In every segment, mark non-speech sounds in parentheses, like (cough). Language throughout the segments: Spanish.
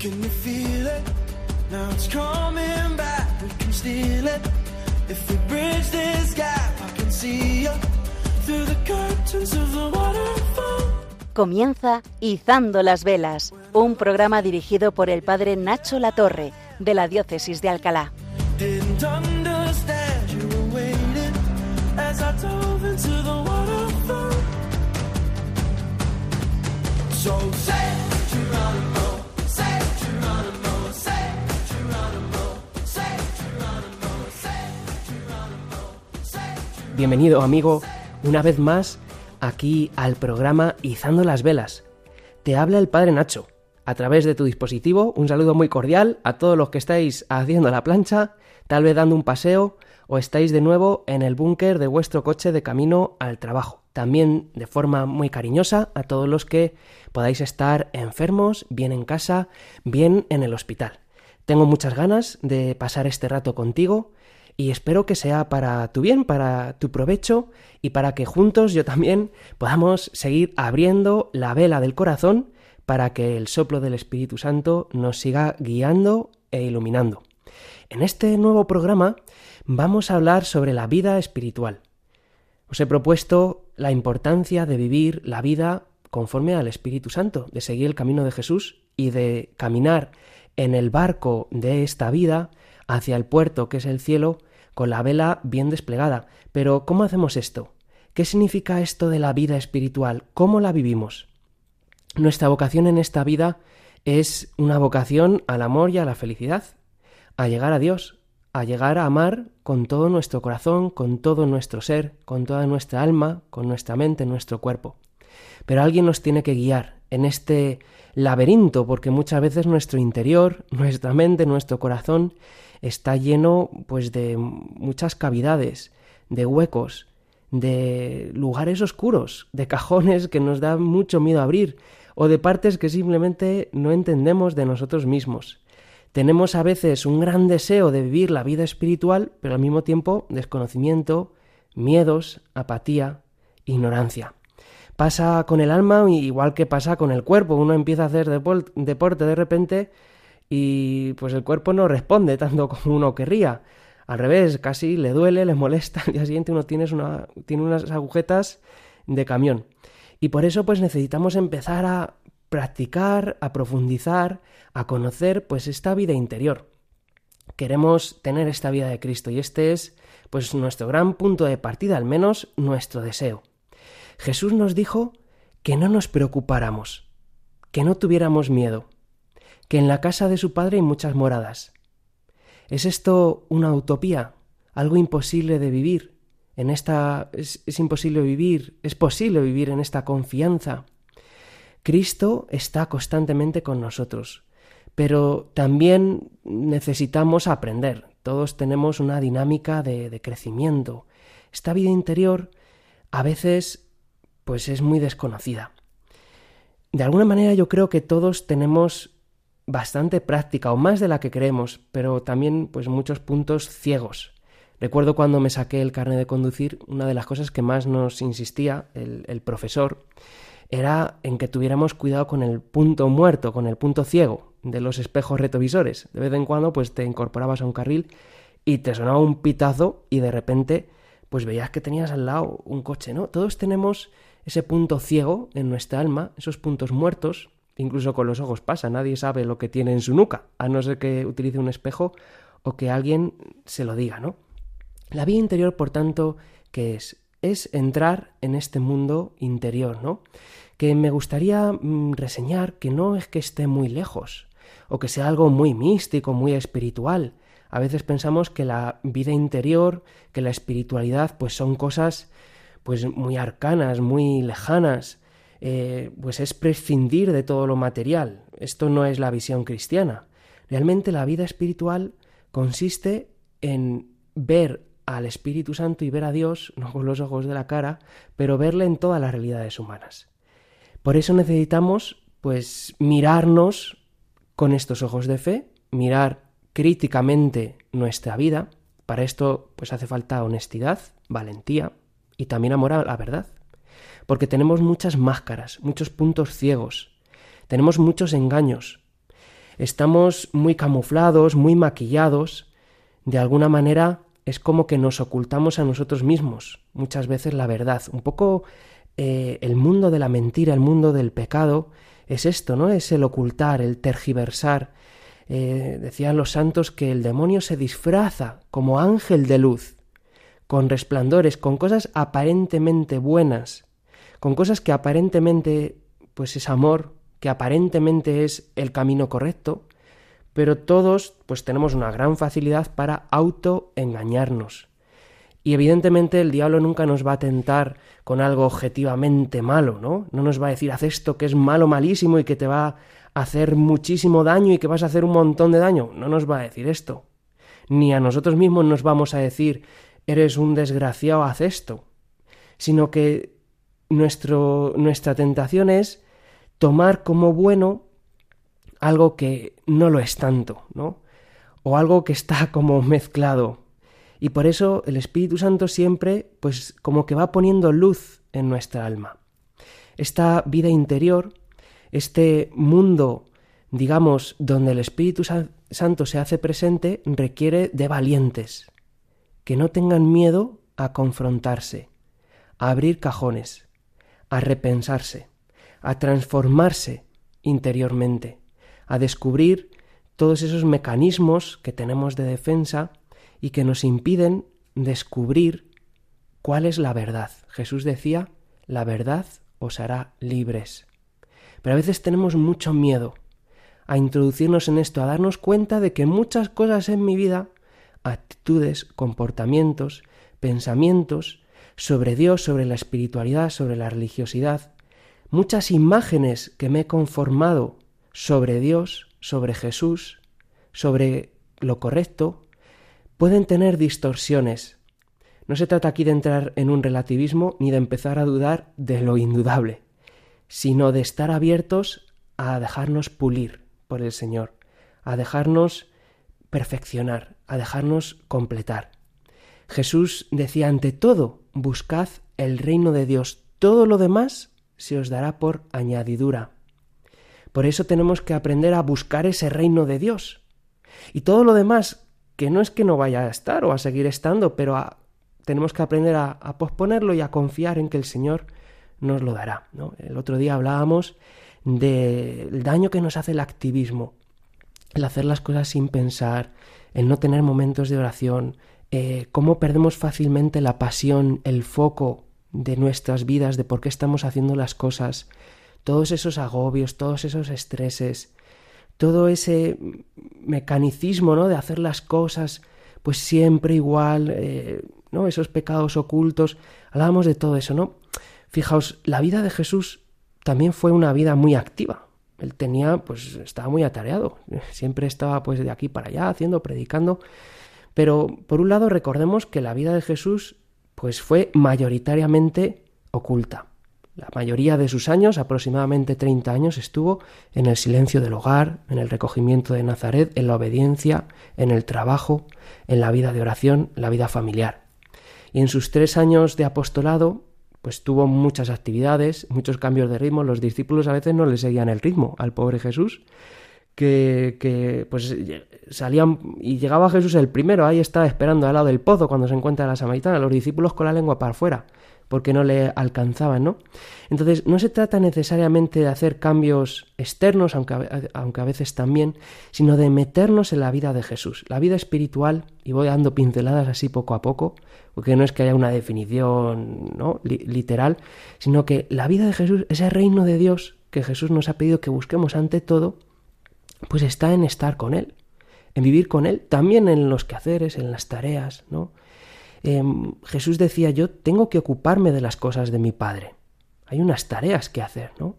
Can you feel it? Now it's coming back. We can steal it. If we bridge this gap, I can see you through the curtains of the waterfall. Comienza Izando las Velas, un programa dirigido por el padre Nacho Latorre, de la Diócesis de Alcalá. Bienvenido amigo una vez más aquí al programa Izando las Velas. Te habla el Padre Nacho. A través de tu dispositivo, un saludo muy cordial a todos los que estáis haciendo la plancha, tal vez dando un paseo o estáis de nuevo en el búnker de vuestro coche de camino al trabajo. También de forma muy cariñosa a todos los que podáis estar enfermos, bien en casa, bien en el hospital. Tengo muchas ganas de pasar este rato contigo y espero que sea para tu bien, para tu provecho y para que juntos yo también podamos seguir abriendo la vela del corazón para que el soplo del Espíritu Santo nos siga guiando e iluminando. En este nuevo programa vamos a hablar sobre la vida espiritual. Os he propuesto la importancia de vivir la vida conforme al Espíritu Santo, de seguir el camino de Jesús y de caminar en el barco de esta vida hacia el puerto que es el cielo con la vela bien desplegada. Pero ¿cómo hacemos esto? ¿Qué significa esto de la vida espiritual? ¿Cómo la vivimos? Nuestra vocación en esta vida es una vocación al amor y a la felicidad, a llegar a Dios, a llegar a amar con todo nuestro corazón, con todo nuestro ser, con toda nuestra alma, con nuestra mente, nuestro cuerpo. Pero alguien nos tiene que guiar en este laberinto, porque muchas veces nuestro interior, nuestra mente, nuestro corazón está lleno pues de muchas cavidades, de huecos, de lugares oscuros, de cajones que nos da mucho miedo abrir, o de partes que simplemente no entendemos de nosotros mismos. Tenemos a veces un gran deseo de vivir la vida espiritual, pero al mismo tiempo desconocimiento, miedos, apatía, ignorancia. Pasa con el alma igual que pasa con el cuerpo. Uno empieza a hacer deporte de repente y pues el cuerpo no responde tanto (laughs) como uno querría. Al revés, casi le duele, le molesta. Al día siguiente uno tiene, una, tiene unas agujetas de camión. Y por eso pues necesitamos empezar a practicar, a profundizar, a conocer pues esta vida interior. Queremos tener esta vida de Cristo y este es pues nuestro gran punto de partida, al menos nuestro deseo. Jesús nos dijo que no nos preocupáramos, que no tuviéramos miedo, que en la casa de su Padre hay muchas moradas. ¿Es esto una utopía? ¿Algo imposible de vivir? En esta es, imposible vivir, es posible vivir en esta confianza. Cristo está constantemente con nosotros, pero también necesitamos aprender. Todos tenemos una dinámica de, de crecimiento. Esta vida interior a veces pues es muy desconocida. De alguna manera yo creo que todos tenemos bastante práctica o más de la que creemos, pero también pues muchos puntos ciegos. Recuerdo cuando me saqué el carnet de conducir, una de las cosas que más nos insistía el, el profesor era en que tuviéramos cuidado con el punto muerto, con el punto ciego de los espejos retrovisores. De vez en cuando pues te incorporabas a un carril y te sonaba un pitazo y de repente pues veías que tenías al lado un coche, ¿no? Todos tenemos ese punto ciego en nuestra alma, esos puntos muertos, incluso con los ojos pasa, nadie sabe lo que tiene en su nuca, a no ser que utilice un espejo o que alguien se lo diga, ¿no? La vida interior, por tanto, ¿qué es? Es entrar en este mundo interior, ¿no? Que me gustaría mm, reseñar que no es que esté muy lejos, o que sea algo muy místico, muy espiritual. A veces pensamos que la vida interior, que la espiritualidad, pues son cosas pues muy arcanas, muy lejanas, eh, pues es prescindir de todo lo material. Esto no es la visión cristiana. Realmente la vida espiritual consiste en ver al Espíritu Santo y ver a Dios, (laughs) no con los ojos de la cara, pero verle en todas las realidades humanas. Por eso necesitamos, pues, mirarnos con estos ojos de fe, mirar críticamente nuestra vida. Para esto, pues hace falta honestidad, valentía y también amor a la verdad porque tenemos muchas máscaras, muchos puntos ciegos, tenemos muchos engaños. estamos muy camuflados, muy maquillados, de alguna manera es como que nos ocultamos a nosotros mismos, muchas veces la verdad. Un poco eh, el mundo de la mentira, el mundo del pecado, es esto, ¿no? Es el ocultar, el tergiversar. Eh, decían los santos que el demonio se disfraza como ángel de luz, con resplandores, con cosas aparentemente buenas, con cosas que aparentemente pues es amor, que aparentemente es el camino correcto, pero todos pues tenemos una gran facilidad para autoengañarnos. Y evidentemente el diablo nunca nos va a tentar con algo objetivamente malo, ¿no? No nos va a decir haz esto que es malo, malísimo y que te va a hacer muchísimo daño y que vas a hacer un montón de daño. No nos va a decir esto. Ni a nosotros mismos nos vamos a decir eres un desgraciado, haz esto. Sino que nuestro, nuestra tentación es tomar como bueno algo que no lo es tanto, ¿no? O algo que está como mezclado. Y por eso el Espíritu Santo siempre, pues como que va poniendo luz en nuestra alma. Esta vida interior, este mundo, digamos, donde el Espíritu Santo se hace presente, requiere de valientes, que no tengan miedo a confrontarse, a abrir cajones, a repensarse, a transformarse interiormente, a descubrir todos esos mecanismos que tenemos de defensa y que nos impiden descubrir cuál es la verdad. Jesús decía, la verdad os hará libres. Pero a veces tenemos mucho miedo a introducirnos en esto, a darnos cuenta de que muchas cosas en mi vida, actitudes, comportamientos, pensamientos, sobre Dios, sobre la espiritualidad, sobre la religiosidad, muchas imágenes que me he conformado sobre Dios, sobre Jesús, sobre lo correcto, pueden tener distorsiones. No se trata aquí de entrar en un relativismo ni de empezar a dudar de lo indudable, sino de estar abiertos a dejarnos pulir por el Señor, a dejarnos perfeccionar, a dejarnos completar. Jesús decía ante todo, buscad el reino de Dios, todo lo demás se os dará por añadidura. Por eso tenemos que aprender a buscar ese reino de Dios. Y todo lo demás, que no es que no vaya a estar o a seguir estando, pero tenemos que aprender a, posponerlo y a confiar en que el Señor nos lo dará. El otro día hablábamos del daño que nos hace el activismo, el hacer las cosas sin pensar, el no tener momentos de oración, eh, cómo perdemos fácilmente la pasión, el foco de nuestras vidas, de por qué estamos haciendo las cosas, todos esos agobios, todos esos estreses, todo ese mecanicismo, ¿no? De hacer las cosas, pues siempre igual, eh, ¿no? Esos pecados ocultos. Hablábamos de todo eso, ¿no? Fijaos, la vida de Jesús también fue una vida muy activa. Él tenía, pues, estaba muy atareado. Siempre estaba, pues, de aquí para allá, haciendo, predicando. Pero, por un lado, recordemos que la vida de Jesús, pues, fue mayoritariamente oculta. La mayoría de sus años, aproximadamente 30 años, estuvo en el silencio del hogar, en el recogimiento de Nazaret, en la obediencia, en el trabajo, en la vida de oración, la vida familiar. Y en sus tres años de apostolado, pues tuvo muchas actividades, muchos cambios de ritmo. Los discípulos a veces no le seguían el ritmo al pobre Jesús, que, pues salían y llegaba Jesús el primero, ahí estaba esperando al lado del pozo cuando se encuentra la samaritana, los discípulos con la lengua para afuera porque no le alcanzaban, ¿no? Entonces, no se trata necesariamente de hacer cambios externos, aunque a, aunque a veces también, sino de meternos en la vida de Jesús, la vida espiritual, y voy dando pinceladas así poco a poco, porque no es que haya una definición ¿no? literal, sino que la vida de Jesús, ese reino de Dios que Jesús nos ha pedido que busquemos ante todo, pues está en estar con Él, en vivir con Él, también en los quehaceres, en las tareas, ¿no? Em, Jesús decía, yo tengo que ocuparme de las cosas de mi Padre. Hay unas tareas que hacer, ¿no?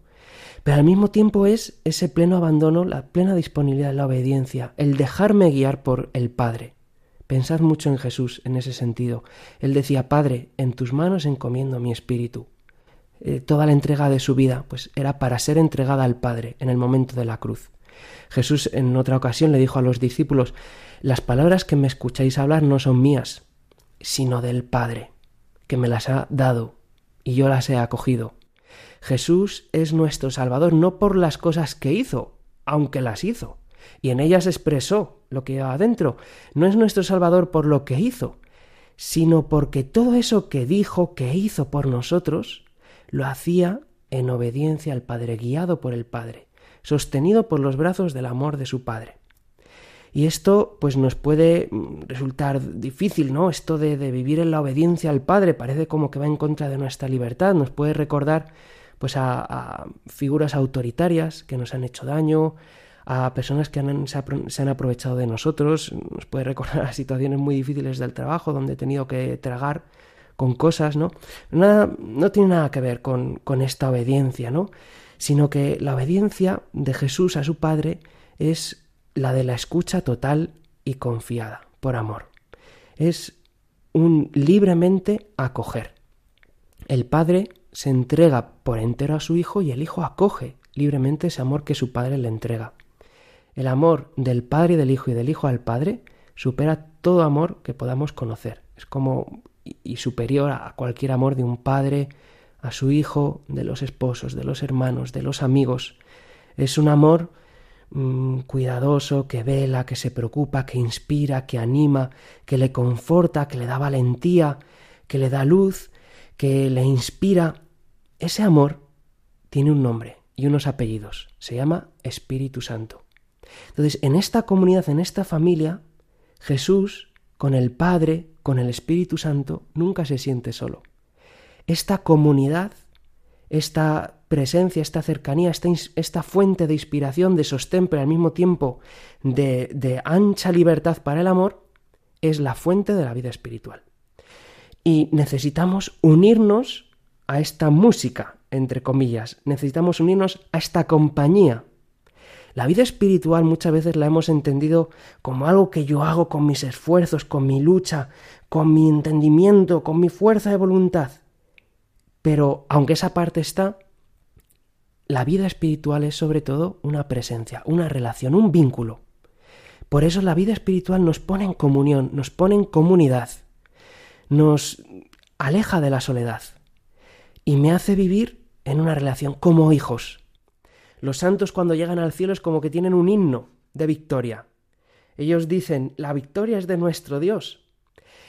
Pero al mismo tiempo es ese pleno abandono, la plena disponibilidad, la obediencia, el dejarme guiar por el Padre. Pensad mucho en Jesús en ese sentido. Él decía, Padre, en tus manos encomiendo mi espíritu. Eh, toda la entrega de su vida, pues era para ser entregada al Padre en el momento de la cruz. Jesús en otra ocasión le dijo a los discípulos, las palabras que me escucháis hablar no son mías, sino del Padre, que me las ha dado y yo las he acogido. Jesús es nuestro Salvador no por las cosas que hizo, aunque las hizo, y en ella se expresó lo que llevaba adentro. No es nuestro Salvador por lo que hizo, sino porque todo eso que dijo, que hizo por nosotros, lo hacía en obediencia al Padre, guiado por el Padre, sostenido por los brazos del amor de su Padre. Y esto pues nos puede mm, resultar difícil, ¿no? Esto de, vivir en la obediencia al Padre parece como que va en contra de nuestra libertad, nos puede recordar pues a, figuras autoritarias que nos han hecho daño, a personas que se, han aprovechado de nosotros, nos puede recordar a situaciones muy difíciles del trabajo donde he tenido que tragar con cosas, ¿no? Nada, no tiene nada que ver con, con esta obediencia, ¿no? Sino que la obediencia de Jesús a su Padre es la de la escucha total y confiada, por amor. Es un libremente acoger. El Padre se entrega por entero a su Hijo y el Hijo acoge libremente ese amor que su Padre le entrega. El amor del Padre y del Hijo y del Hijo al Padre supera todo amor que podamos conocer. Es como y superior a cualquier amor de un padre a su hijo, de los esposos, de los hermanos, de los amigos. Es un amor Mm, cuidadoso, que vela, que se preocupa, que inspira, que anima, que le conforta, que le da valentía, que le da luz, que le inspira. Ese amor tiene un nombre y unos apellidos. Se llama Espíritu Santo. Entonces, en esta comunidad, en esta familia, Jesús, con el Padre, con el Espíritu Santo, nunca se siente solo. Esta comunidad, esta presencia, esta cercanía, esta, esta fuente de inspiración, de sostén, pero al mismo tiempo de, de ancha libertad para el amor, es la fuente de la vida espiritual. Y necesitamos unirnos a esta música, entre comillas, necesitamos unirnos a esta compañía. La vida espiritual muchas veces la hemos entendido como algo que yo hago con mis esfuerzos, con mi lucha, con mi entendimiento, con mi fuerza de voluntad. Pero aunque esa parte está, la vida espiritual es sobre todo una presencia, una relación, un vínculo. Por eso la vida espiritual nos pone en comunión, nos pone en comunidad, nos aleja de la soledad y me hace vivir en una relación como hijos. Los santos cuando llegan al cielo es como que tienen un himno de victoria. Ellos dicen, la victoria es de nuestro Dios.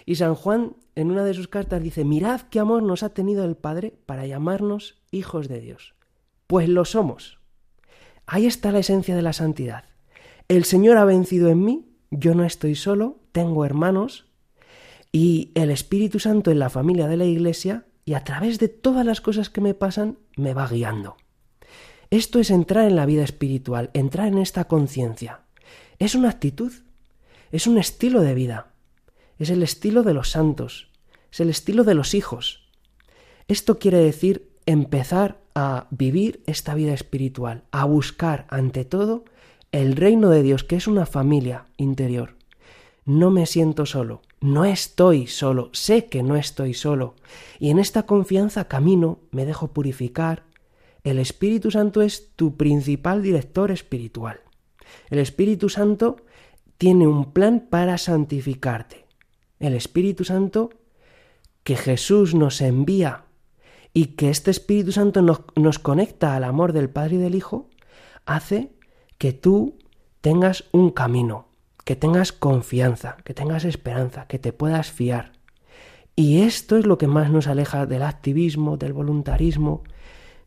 Y San Juan en una de sus cartas dice, mirad qué amor nos ha tenido el Padre para llamarnos hijos de Dios. Pues lo somos. Ahí está la esencia de la santidad. El Señor ha vencido en mí, yo no estoy solo, tengo hermanos, y el Espíritu Santo en la familia de la Iglesia, y a través de todas las cosas que me pasan, me va guiando. Esto es entrar en la vida espiritual, entrar en esta conciencia. Es una actitud, es un estilo de vida, es el estilo de los santos, es el estilo de los hijos. Esto quiere decir empezar a vivir esta vida espiritual, a buscar ante todo el reino de Dios, que es una familia interior. No me siento solo, no estoy solo, sé que no estoy solo, y en esta confianza camino, me dejo purificar. El Espíritu Santo es tu principal director espiritual. El Espíritu Santo tiene un plan para santificarte. El Espíritu Santo que Jesús nos envía y que este Espíritu Santo nos, conecta al amor del Padre y del Hijo, hace que tú tengas un camino, que tengas confianza, que tengas esperanza, que te puedas fiar. Y esto es lo que más nos aleja del activismo, del voluntarismo,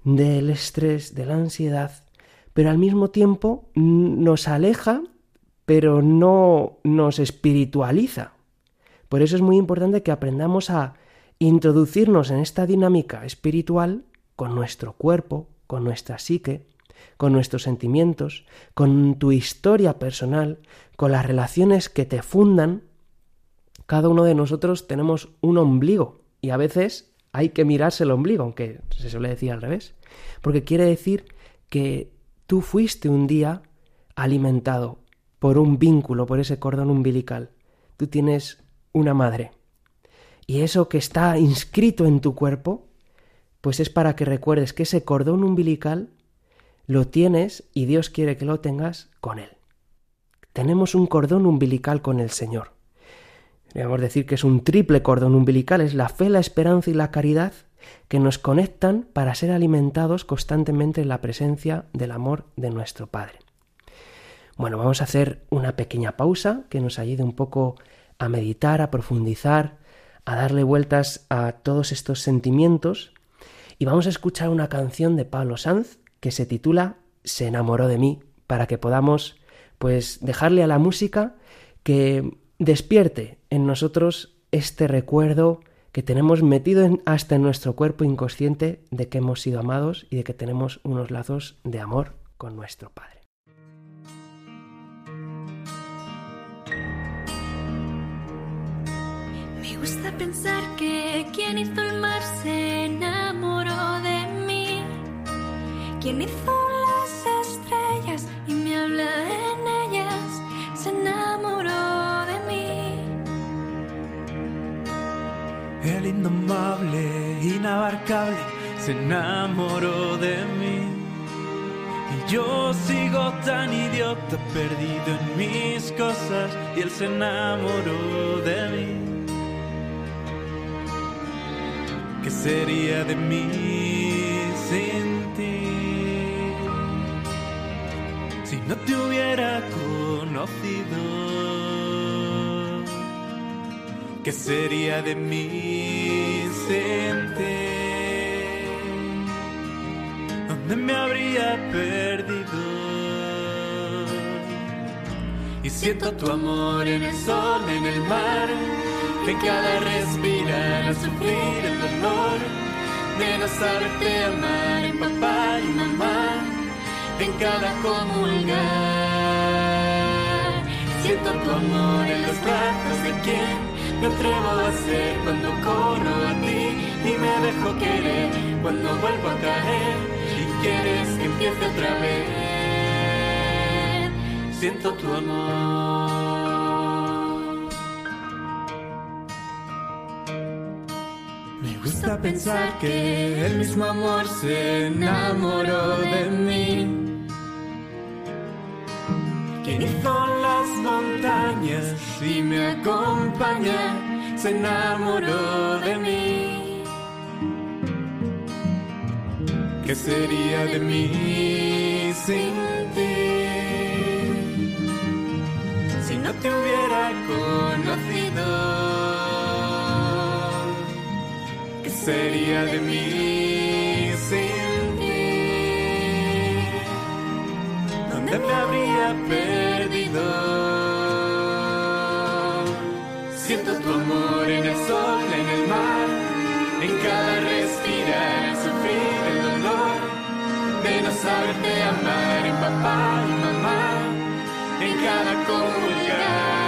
del estrés, de la ansiedad, pero al mismo tiempo nos aleja, pero no nos espiritualiza. Por eso es muy importante que aprendamos a introducirnos en esta dinámica espiritual con nuestro cuerpo, con nuestra psique, con nuestros sentimientos, con tu historia personal, con las relaciones que te fundan. Cada uno de nosotros tenemos un ombligo y a veces hay que mirarse el ombligo, aunque se suele decir al revés, porque quiere decir que tú fuiste un día alimentado por un vínculo, por ese cordón umbilical. Tú tienes una madre, y eso que está inscrito en tu cuerpo, pues es para que recuerdes que ese cordón umbilical lo tienes y Dios quiere que lo tengas con Él. Tenemos un cordón umbilical con el Señor. Podríamos decir que es un triple cordón umbilical, es la fe, la esperanza y la caridad que nos conectan para ser alimentados constantemente en la presencia del amor de nuestro Padre. Bueno, vamos a hacer una pequeña pausa que nos ayude un poco a meditar, a profundizar, a darle vueltas a todos estos sentimientos y vamos a escuchar una canción de Pablo Sanz que se titula Se enamoró de mí para que podamos pues dejarle a la música que despierte en nosotros este recuerdo que tenemos metido hasta en nuestro cuerpo inconsciente de que hemos sido amados y de que tenemos unos lazos de amor con nuestro Padre. Gusta pensar que quien hizo el mar se enamoró de mí. Quien hizo las estrellas y me habla en ellas se enamoró de mí. El indomable, inabarcable, se enamoró de mí. Y yo sigo tan idiota, perdido en mis cosas, y él se enamoró de mí. ¿Qué sería de mí sin ti? Si no te hubiera conocido, ¿qué sería de mí sin ti? ¿Dónde me habría perdido? Y siento tu amor en el sol, en el mar en cada respirar, a sufrir el dolor de no saberte amar en papá y mamá, en cada comulgar. Siento tu amor en los brazos de quien me atrevo a ser cuando corro a ti y me dejo querer cuando vuelvo a caer y quieres que empiece otra vez. Siento tu amor. Gusta pensar que el mismo amor se enamoró de mí. Quien hizo las montañas y me acompaña, se enamoró de mí. ¿Qué sería de mí sin ti? Si no te hubiera conocido. Sería de mí sin ti? ¿Dónde me habría perdido? Siento tu amor en el sol, en el mar, en cada respirar, en sufrir el dolor de no saberte amar, en papá y mamá, en cada comulgar.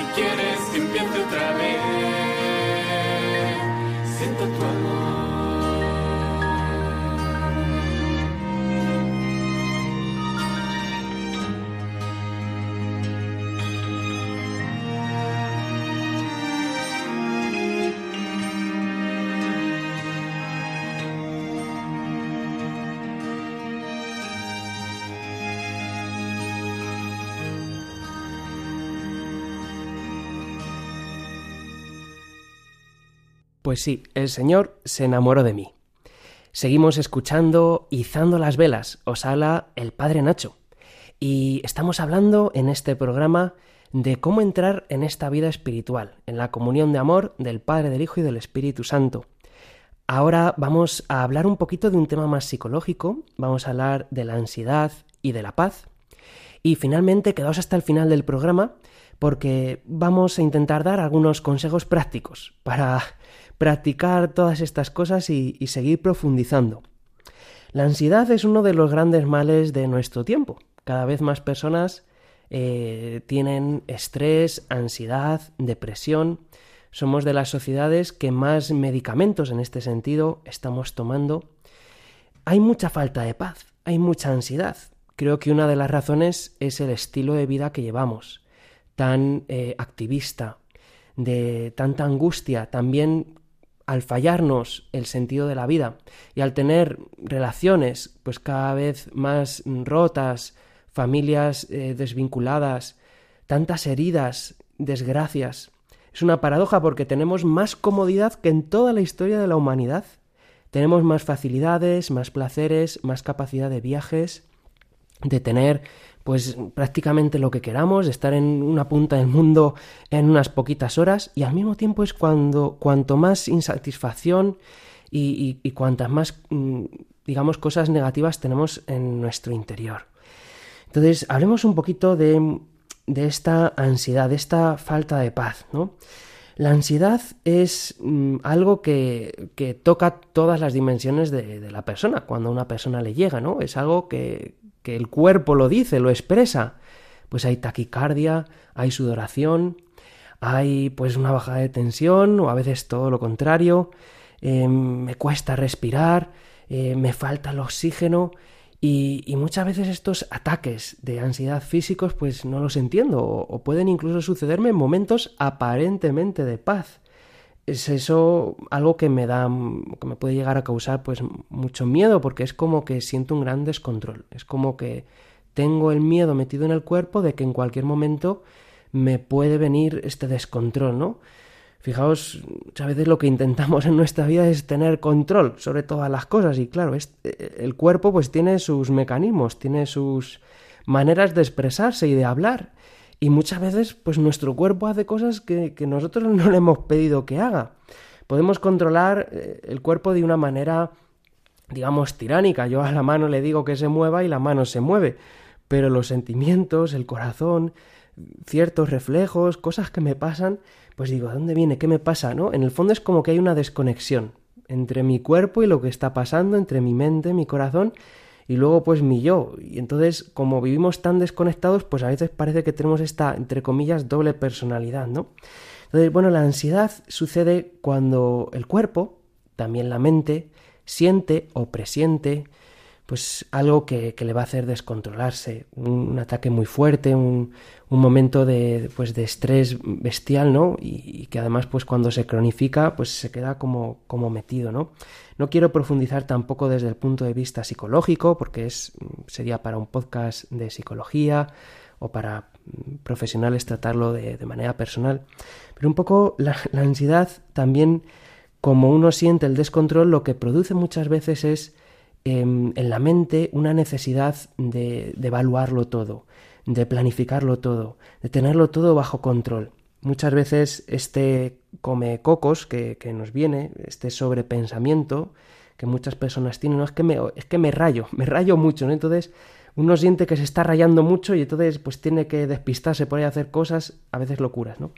Y quieres que empiece otra vez. Pues sí, el Señor se enamoró de mí. Seguimos escuchando Izando las velas, os habla el Padre Nacho. Y estamos hablando en este programa de cómo entrar en esta vida espiritual, en la comunión de amor del Padre, del Hijo y del Espíritu Santo. Ahora vamos a hablar un poquito de un tema más psicológico, vamos a hablar de la ansiedad y de la paz. Y finalmente, quedaos hasta el final del programa porque vamos a intentar dar algunos consejos prácticos para practicar todas estas cosas y, seguir profundizando. La ansiedad es uno de los grandes males de nuestro tiempo. Cada vez más personas eh, tienen estrés, ansiedad, depresión. Somos de las sociedades que más medicamentos en este sentido estamos tomando. Hay mucha falta de paz, hay mucha ansiedad. Creo que una de las razones es el estilo de vida que llevamos, tan eh, activista, de tanta angustia, también al fallarnos el sentido de la vida y al tener relaciones pues cada vez más rotas, familias eh, desvinculadas, tantas heridas, desgracias, Es una paradoja porque tenemos más comodidad que en toda la historia de la humanidad. Tenemos más facilidades, más placeres, más capacidad de viajes, de tener pues prácticamente lo que queramos, estar en una punta del mundo en unas poquitas horas y al mismo tiempo es cuando cuanto más insatisfacción y, y cuantas más mm, digamos cosas negativas tenemos en nuestro interior. Entonces, hablemos un poquito de, de esta ansiedad, de esta falta de paz, ¿no? La ansiedad es mm, algo que, que, toca todas las dimensiones de, de, la persona, cuando a una persona le llega, ¿no? Es algo que, que el cuerpo lo dice, lo expresa. Pues hay taquicardia, hay sudoración, hay pues una bajada de tensión o a veces todo lo contrario, eh, me cuesta respirar, eh, me falta el oxígeno y, muchas veces estos ataques de ansiedad físicos pues no los entiendo o, pueden incluso sucederme en momentos aparentemente de paz. Es eso algo que me da, que me puede llegar a causar pues mucho miedo porque es como que siento un gran descontrol. Es como que tengo el miedo metido en el cuerpo de que en cualquier momento me puede venir este descontrol, ¿no? Fijaos, a veces lo que intentamos en nuestra vida es tener control sobre todas las cosas y claro, eh, el cuerpo pues tiene sus mecanismos, tiene sus maneras de expresarse y de hablar y muchas veces pues nuestro cuerpo hace cosas que, nosotros (laughs) no le hemos pedido que haga. Podemos controlar eh, el cuerpo de una manera digamos tiránica. Yo a la mano le digo que se mueva y la mano se mueve, pero los sentimientos, el corazón, ciertos reflejos, cosas que me pasan, pues digo, ¿de dónde viene? ¿Qué me pasa? ¿No? En el fondo es como que hay una desconexión entre mi cuerpo y lo que está pasando, entre mi mente, mi corazón y luego pues mi yo. Y entonces, como vivimos tan desconectados, pues a veces parece que tenemos esta, entre comillas, doble personalidad, ¿no? Entonces, bueno, la ansiedad sucede cuando el cuerpo, también la mente, siente o presiente pues algo que, le va a hacer descontrolarse, un, ataque muy fuerte, un, un, momento de, pues, de estrés bestial, ¿no? Y, que además, pues cuando se cronifica, pues se queda como, como metido, ¿no? No quiero profundizar tampoco desde el punto de vista psicológico, porque es, sería para un podcast de psicología o para profesionales tratarlo de, de manera personal, pero un poco la ansiedad también, como uno siente el descontrol, lo que produce muchas veces es Em, en la mente una necesidad de, evaluarlo todo, de planificarlo todo, de tenerlo todo bajo control. Muchas veces este come cocos que, nos viene, este sobrepensamiento que muchas personas tienen, no es que me, es que me rayo, (laughs) me rayo mucho, ¿no? Entonces uno siente que se está rayando mucho y entonces pues tiene que despistarse por ahí a hacer cosas, a veces locuras, ¿no?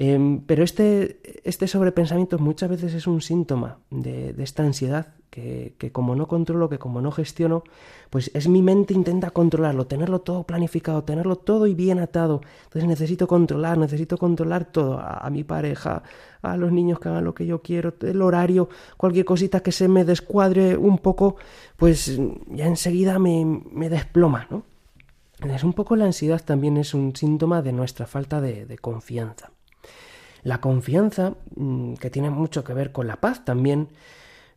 Em, pero este, este sobrepensamiento muchas veces es un síntoma de, esta ansiedad que, como no controlo, que como no gestiono, pues es mi mente intenta controlarlo, tenerlo todo planificado, tenerlo todo y bien atado. Entonces necesito controlar, necesito controlar todo, a, mi pareja, a los niños que hagan lo que yo quiero, el horario, cualquier cosita que se me descuadre un poco, pues ya enseguida me, me desploma, ¿no? Entonces un poco la ansiedad también es un síntoma de nuestra falta de confianza. La confianza, mm, que tiene mucho que ver con la paz también,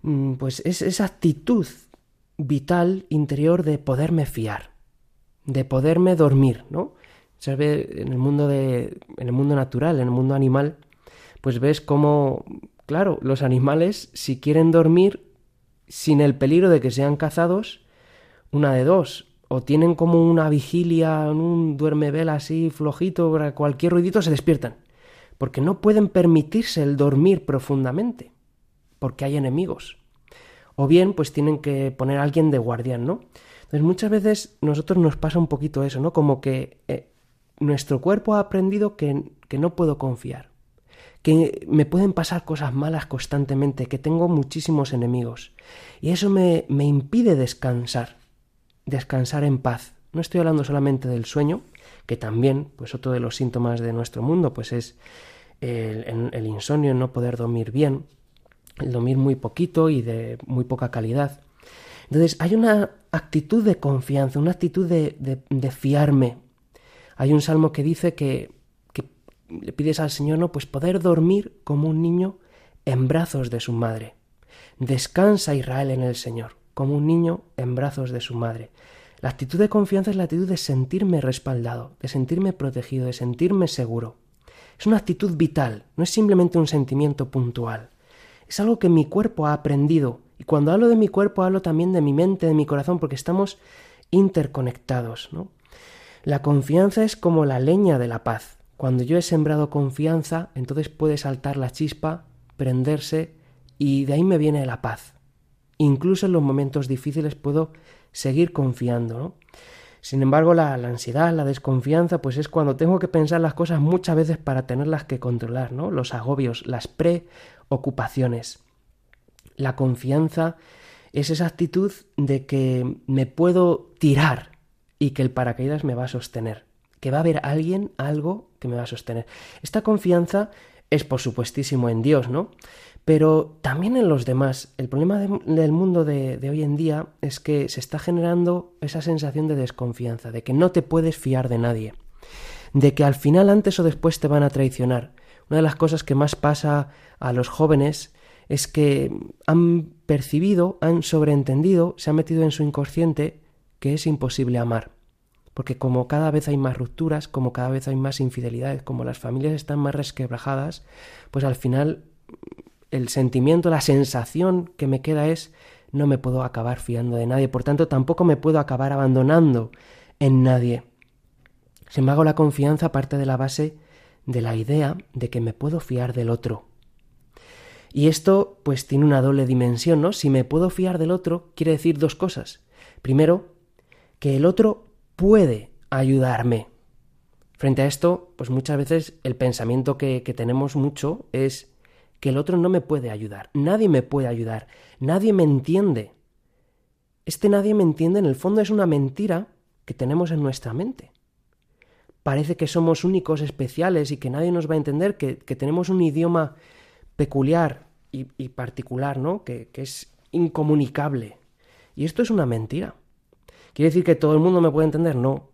mm, pues es esa actitud vital interior de poderme fiar, de poderme dormir, ¿no? Se ve en el mundo de, en el mundo natural, en el mundo animal, pues ves cómo, claro, los animales si quieren dormir sin el peligro de que sean cazados, una de dos, o tienen como una vigilia, un duerme vela así flojito, cualquier ruidito se despiertan porque no pueden permitirse el dormir profundamente, porque hay enemigos. O bien, pues tienen que poner a alguien de guardián, ¿no? Entonces muchas veces nosotros nos pasa un poquito eso, ¿no? Como que eh, nuestro cuerpo ha aprendido que, que no puedo confiar, que me pueden pasar cosas malas constantemente, que tengo muchísimos enemigos. Y eso me, me impide descansar, descansar en paz. No estoy hablando solamente del sueño, que también, pues otro de los síntomas de nuestro mundo, pues es el, insomnio, no poder dormir bien, el dormir muy poquito y de muy poca calidad. Entonces hay una actitud de confianza, una actitud de, de, fiarme. Hay un salmo que dice que, que, le pides al Señor, no, pues poder dormir como un niño en brazos de su madre. Descansa Israel en el Señor, como un niño en brazos de su madre. La actitud de confianza es la actitud de sentirme respaldado, de sentirme protegido, de sentirme seguro. Es una actitud vital, no es simplemente un sentimiento puntual. Es algo que mi cuerpo ha aprendido. Y cuando hablo de mi cuerpo hablo también de mi mente, de mi corazón, porque estamos interconectados. ¿no? La confianza es como la leña de la paz. Cuando yo he sembrado confianza, entonces puede saltar la chispa, prenderse, y de ahí me viene la paz. Incluso en los momentos difíciles puedo seguir confiando. Sin embargo, la, ansiedad, la desconfianza, pues es cuando tengo que pensar las cosas muchas veces para tenerlas que controlar, ¿no? Los agobios, las preocupaciones. La confianza es esa actitud de que me puedo tirar y que el paracaídas me va a sostener, que va a haber alguien, algo que me va a sostener. Esta confianza es por supuestísimo en Dios, ¿no? Pero también en los demás. El problema del mundo de, de, hoy en día es que se está generando esa sensación de desconfianza, de que no te puedes fiar de nadie, de que al final antes o después te van a traicionar. Una de las cosas que más pasa a los jóvenes es que han percibido, han sobreentendido, se ha metido en su inconsciente que es imposible amar. Porque como cada vez hay más rupturas, como cada vez hay más infidelidades, como las familias están más resquebrajadas, pues al final el sentimiento, la sensación que me queda es no me puedo acabar fiando de nadie, por tanto tampoco me puedo acabar abandonando en nadie. Sin embargo, la confianza parte de la base de la idea de que me puedo fiar del otro. Y esto pues tiene una doble dimensión, ¿no? Si me puedo fiar del otro, quiere decir dos cosas. Primero, que el otro puede ayudarme. Frente a esto, pues muchas veces el pensamiento que, que tenemos mucho es que el otro no me puede ayudar, nadie me puede ayudar, nadie me entiende. Este nadie me entiende en el fondo es una mentira que tenemos en nuestra mente. Parece que somos únicos, especiales y que nadie nos va a entender, que, tenemos un idioma peculiar y, particular, ¿no? Que, que es incomunicable. Y esto es una mentira. ¿Quiere decir que todo el mundo me puede entender? No.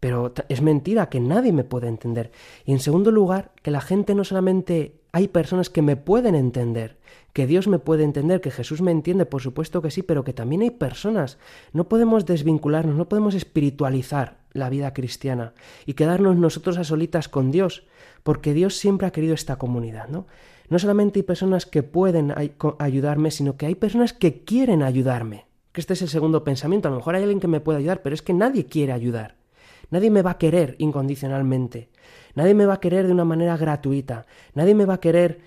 Pero es mentira que nadie me puede entender. Y en segundo lugar, que la gente no solamente hay personas que me pueden entender, que Dios me puede entender, que Jesús me entiende, por supuesto que sí, pero que también hay personas. No podemos desvincularnos, no podemos espiritualizar la vida cristiana y quedarnos nosotros a solitas con Dios, porque Dios siempre ha querido esta comunidad, ¿no? No solamente hay personas que pueden ayudarme, sino que hay personas que quieren ayudarme. Que este es el segundo pensamiento. A lo mejor hay alguien que me puede ayudar, pero es que nadie quiere ayudar. Nadie me va a querer incondicionalmente. Nadie me va a querer de una manera gratuita. Nadie me va a querer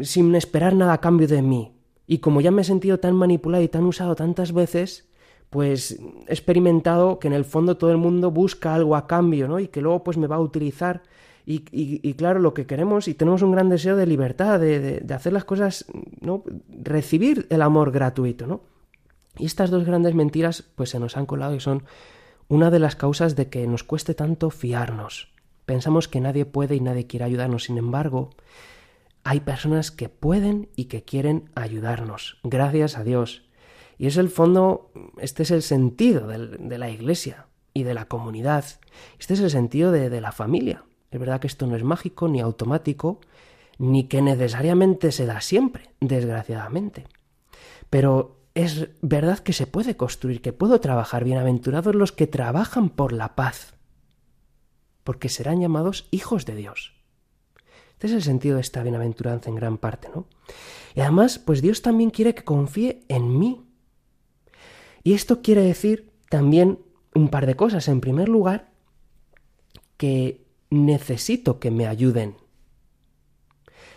sin esperar nada a cambio de mí. Y como ya me he sentido tan manipulado y tan usado tantas veces, pues he experimentado que en el fondo todo el mundo busca algo a cambio, ¿no? Y que luego pues me va a utilizar. Y, claro, lo que queremos y tenemos un gran deseo de libertad, de, de, hacer las cosas, ¿no? Recibir el amor gratuito, ¿no? Y estas dos grandes mentiras pues se nos han colado y son una de las causas de que nos cueste tanto fiarnos. Pensamos que nadie puede y nadie quiere ayudarnos, sin embargo, hay personas que pueden y que quieren ayudarnos, gracias a Dios. Y es el fondo, este es el sentido de, la iglesia y de la comunidad. Este es el sentido de, la familia. Es verdad que esto no es mágico ni automático, ni que necesariamente se da siempre, desgraciadamente. Pero es verdad que se puede construir, que puedo trabajar. Bienaventurados los que trabajan por la paz, porque serán llamados hijos de Dios. Este es el sentido de esta bienaventuranza en gran parte, ¿no? Y además, pues Dios también quiere que confíe en mí. Y esto quiere decir también un par de cosas. En primer lugar, que necesito que me ayuden.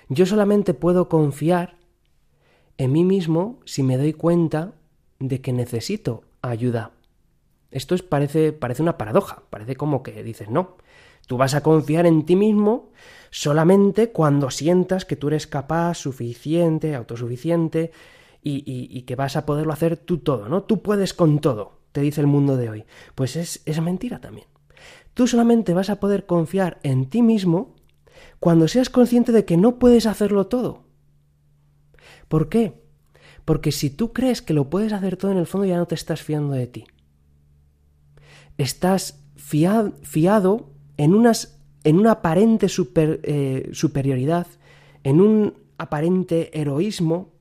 Yo solamente puedo confiar en mí mismo si me doy cuenta de que necesito ayuda. Esto es, parece, parece una paradoja, parece como que dices, no, tú vas a confiar en ti mismo solamente cuando sientas que tú eres capaz, suficiente, autosuficiente y, y, que vas a poderlo hacer tú todo, ¿no? Tú puedes con todo, te dice el mundo de hoy. Pues es, es mentira también. Tú solamente vas a poder confiar en ti mismo cuando seas consciente de que no puedes hacerlo todo. ¿Por qué? Porque si tú crees que lo puedes hacer todo en el fondo ya no te estás fiando de ti. Estás fiado en, una aparente eh, superioridad, en un aparente heroísmo,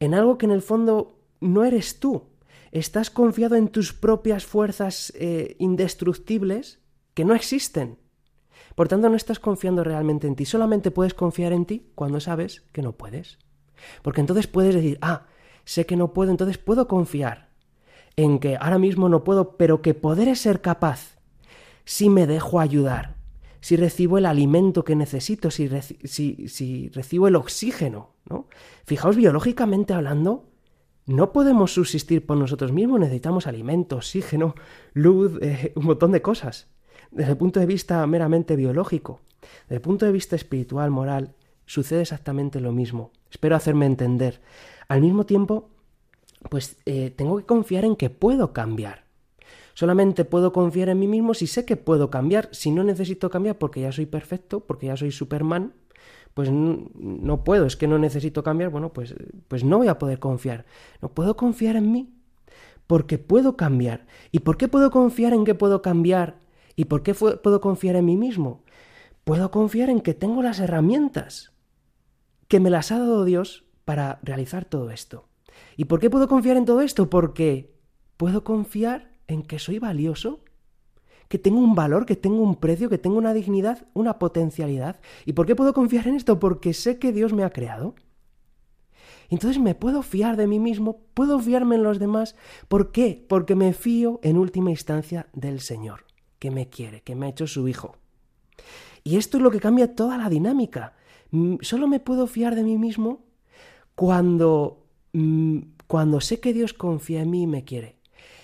en algo que en el fondo no eres tú. Estás confiado en tus propias fuerzas eh, indestructibles que no existen. Por tanto, no estás confiando realmente en ti, solamente puedes confiar en ti cuando sabes que no puedes. Porque entonces puedes decir, ah, sé que no puedo, entonces puedo confiar en que ahora mismo no puedo, pero que podré ser capaz si me dejo ayudar, si recibo el alimento que necesito, si, si, recibo el oxígeno. ¿no? Fijaos, biológicamente hablando, no podemos subsistir por nosotros mismos, necesitamos alimento, oxígeno, luz, eh, un montón de cosas. Desde el punto de vista meramente biológico, desde el punto de vista espiritual, moral, sucede exactamente lo mismo. Espero hacerme entender. Al mismo tiempo, pues eh, tengo que confiar en que puedo cambiar. Solamente puedo confiar en mí mismo si sé que puedo cambiar. Si no necesito cambiar porque ya soy perfecto, porque ya soy Superman, pues no, puedo, es que no necesito cambiar, bueno, pues, pues no voy a poder confiar. No puedo confiar en mí porque puedo cambiar. ¿Y por qué puedo confiar en que puedo cambiar? ¿Y por qué puedo confiar en mí mismo? Puedo confiar en que tengo las herramientas que me las ha dado Dios para realizar todo esto. ¿Y por qué puedo confiar en todo esto? Porque puedo confiar en que soy valioso, que tengo un valor, que tengo un precio, que tengo una dignidad, una potencialidad. ¿Y por qué puedo confiar en esto? Porque sé que Dios me ha creado. Entonces me puedo fiar de mí mismo, puedo fiarme en los demás. ¿Por qué? Porque me fío en última instancia del Señor, que me quiere, que me ha hecho su Hijo. Y esto es lo que cambia toda la dinámica. Mm, solo me puedo fiar de mí mismo cuando, mm, cuando sé que Dios confía en mí y me quiere.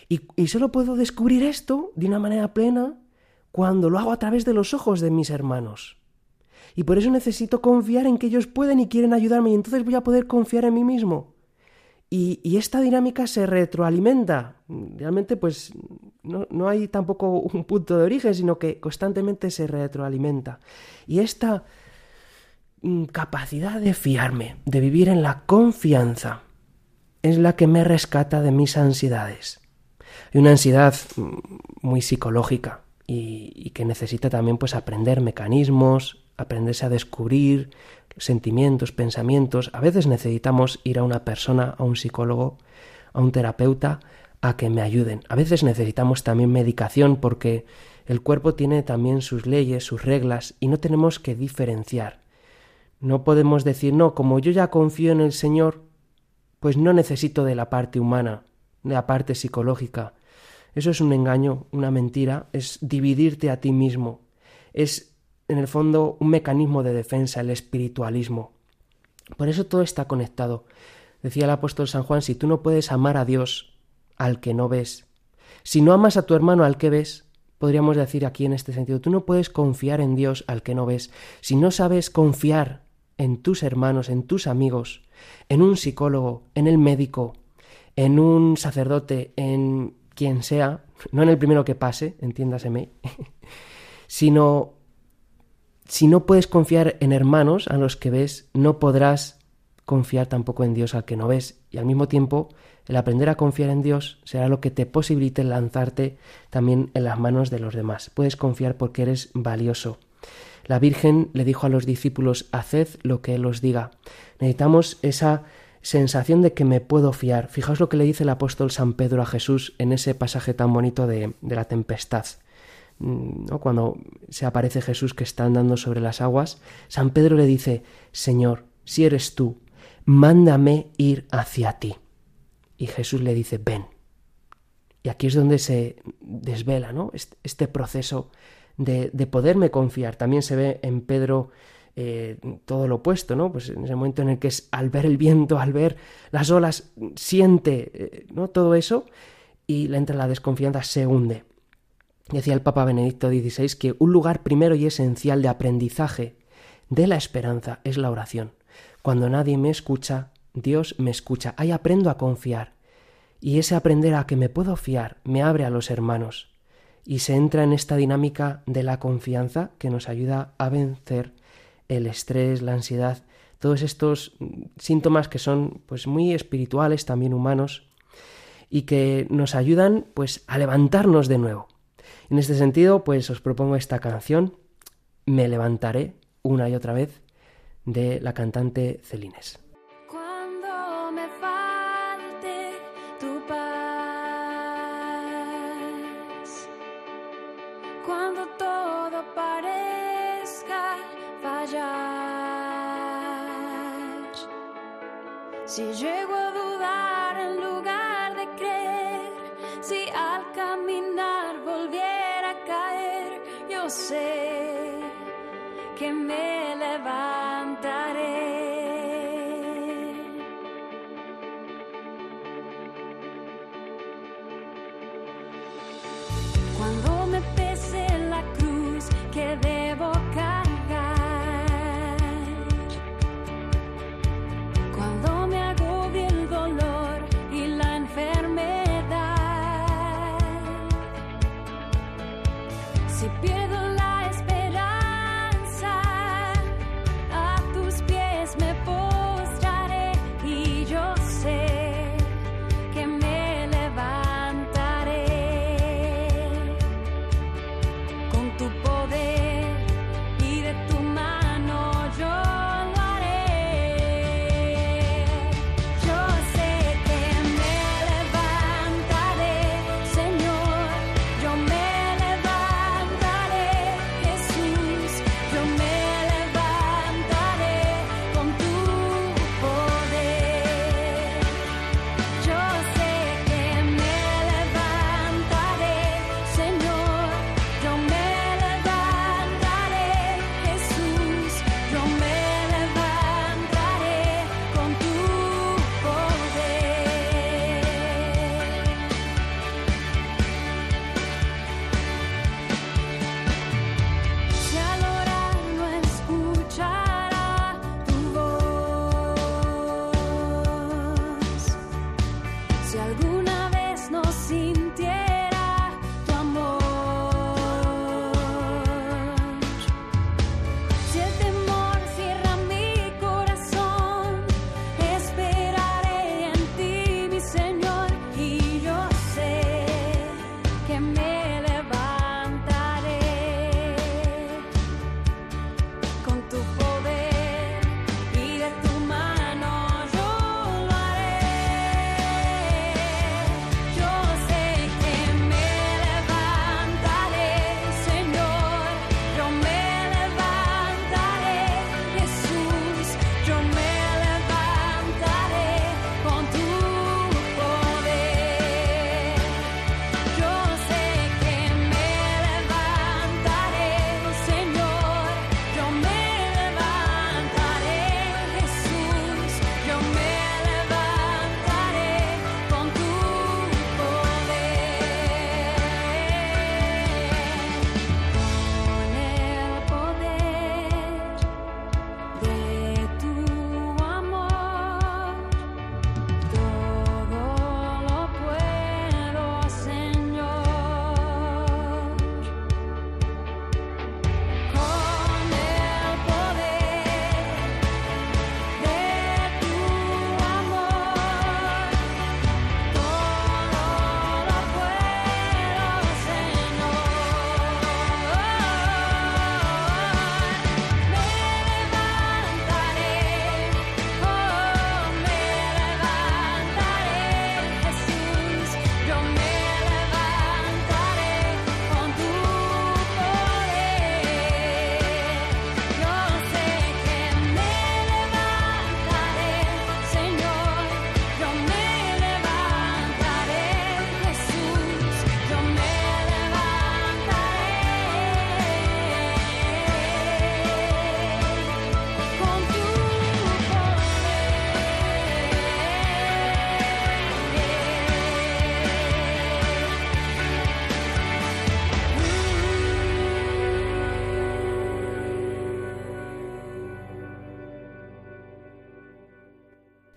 Y, y solo puedo descubrir esto de una manera plena cuando lo hago a través de los ojos de mis hermanos. Y por eso necesito confiar en que ellos pueden y quieren ayudarme y entonces voy a poder confiar en mí mismo. Y, y esta dinámica se retroalimenta. Realmente pues no, no, hay tampoco un punto de origen, sino que constantemente se retroalimenta. Y esta capacidad de fiarme, de vivir en la confianza, es la que me rescata de mis ansiedades. Y una ansiedad mm, muy psicológica y, que necesita también pues aprender mecanismos, aprenderse a descubrir sentimientos, pensamientos. A veces necesitamos ir a una persona, a un psicólogo, a un terapeuta, a que me ayuden. A veces necesitamos también medicación porque el cuerpo tiene también sus leyes, sus reglas y no tenemos que diferenciar. No podemos decir, no, como yo ya confío en el Señor, pues no necesito de la parte humana, de la parte psicológica. Eso es un engaño, una mentira, es dividirte a ti mismo. Es, en el fondo, un mecanismo de defensa, el espiritualismo. Por eso todo está conectado. Decía el apóstol San Juan, si tú no puedes amar a Dios al que no ves, si no amas a tu hermano al que ves, podríamos decir aquí en este sentido, tú no puedes confiar en Dios al que no ves. Si no sabes confiar en tus hermanos, en tus amigos, en un psicólogo, en el médico, en un sacerdote, en quien sea, no en el primero que pase, entiéndaseme, (laughs) sino si no puedes confiar en hermanos a los que ves, no podrás confiar tampoco en Dios al que no ves. Y al mismo tiempo, el aprender a confiar en Dios será lo que te posibilite lanzarte también en las manos de los demás. Puedes confiar porque eres valioso. La Virgen le dijo a los discípulos, haced lo que Él os diga. Necesitamos esa sensación de que me puedo fiar. Fijaos lo que le dice el apóstol San Pedro a Jesús en ese pasaje tan bonito de, la tempestad. Mm. Cuando se aparece Jesús que está andando sobre las aguas, San Pedro le dice, Señor, si eres tú, mándame ir hacia ti. Y Jesús le dice, ven. Y aquí es donde se desvela ¿no? este proceso de, poderme confiar. También se ve en Pedro eh, todo lo opuesto, ¿no? Pues en ese momento en el que es al ver el viento, al ver las olas, siente, eh, ¿no? Todo eso y le entra la desconfianza, se hunde. Decía el Papa Benedicto XVI que un lugar primero y esencial de aprendizaje de la esperanza es la oración. Cuando nadie me escucha, Dios me escucha. Ahí aprendo a confiar. Y ese aprender a que me puedo fiar me abre a los hermanos y se entra en esta dinámica de la confianza que nos ayuda a vencer el estrés, la ansiedad, todos estos síntomas que son pues muy espirituales, también humanos y que nos ayudan pues a levantarnos de nuevo. En este sentido, pues os propongo esta canción Me levantaré una y otra vez de la cantante Celines.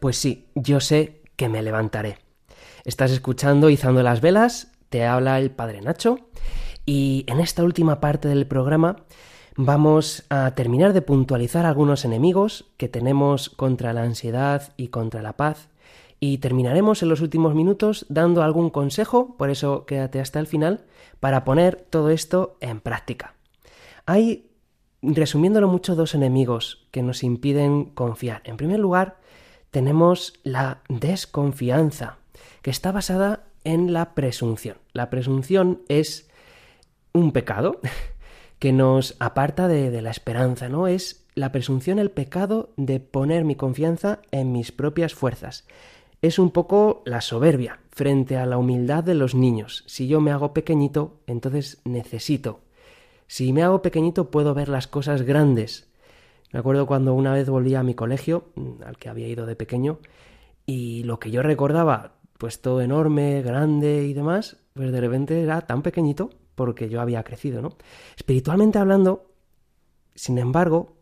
Pues sí, yo sé que me levantaré. Estás escuchando Izando las Velas, te habla el Padre Nacho, y en esta última parte del programa vamos a terminar de puntualizar algunos enemigos que tenemos contra la ansiedad y contra la paz, y terminaremos en los últimos minutos dando algún consejo, por eso quédate hasta el final, para poner todo esto en práctica. Hay, resumiéndolo mucho, dos enemigos que nos impiden confiar. En primer lugar, tenemos la desconfianza, que está basada en la presunción. La presunción es un pecado (laughs) que nos aparta de, de la esperanza, ¿no? Es la presunción el pecado de poner mi confianza en mis propias fuerzas. Es un poco la soberbia frente a la humildad de los niños. Si yo me hago pequeñito, entonces necesito. Si me hago pequeñito puedo ver las cosas grandes. Me acuerdo cuando una vez volví a mi colegio, mm, al que había ido de pequeño, y lo que yo recordaba, pues todo enorme, grande y demás, pues de repente era tan pequeñito porque yo había crecido, ¿no? Espiritualmente hablando, sin embargo,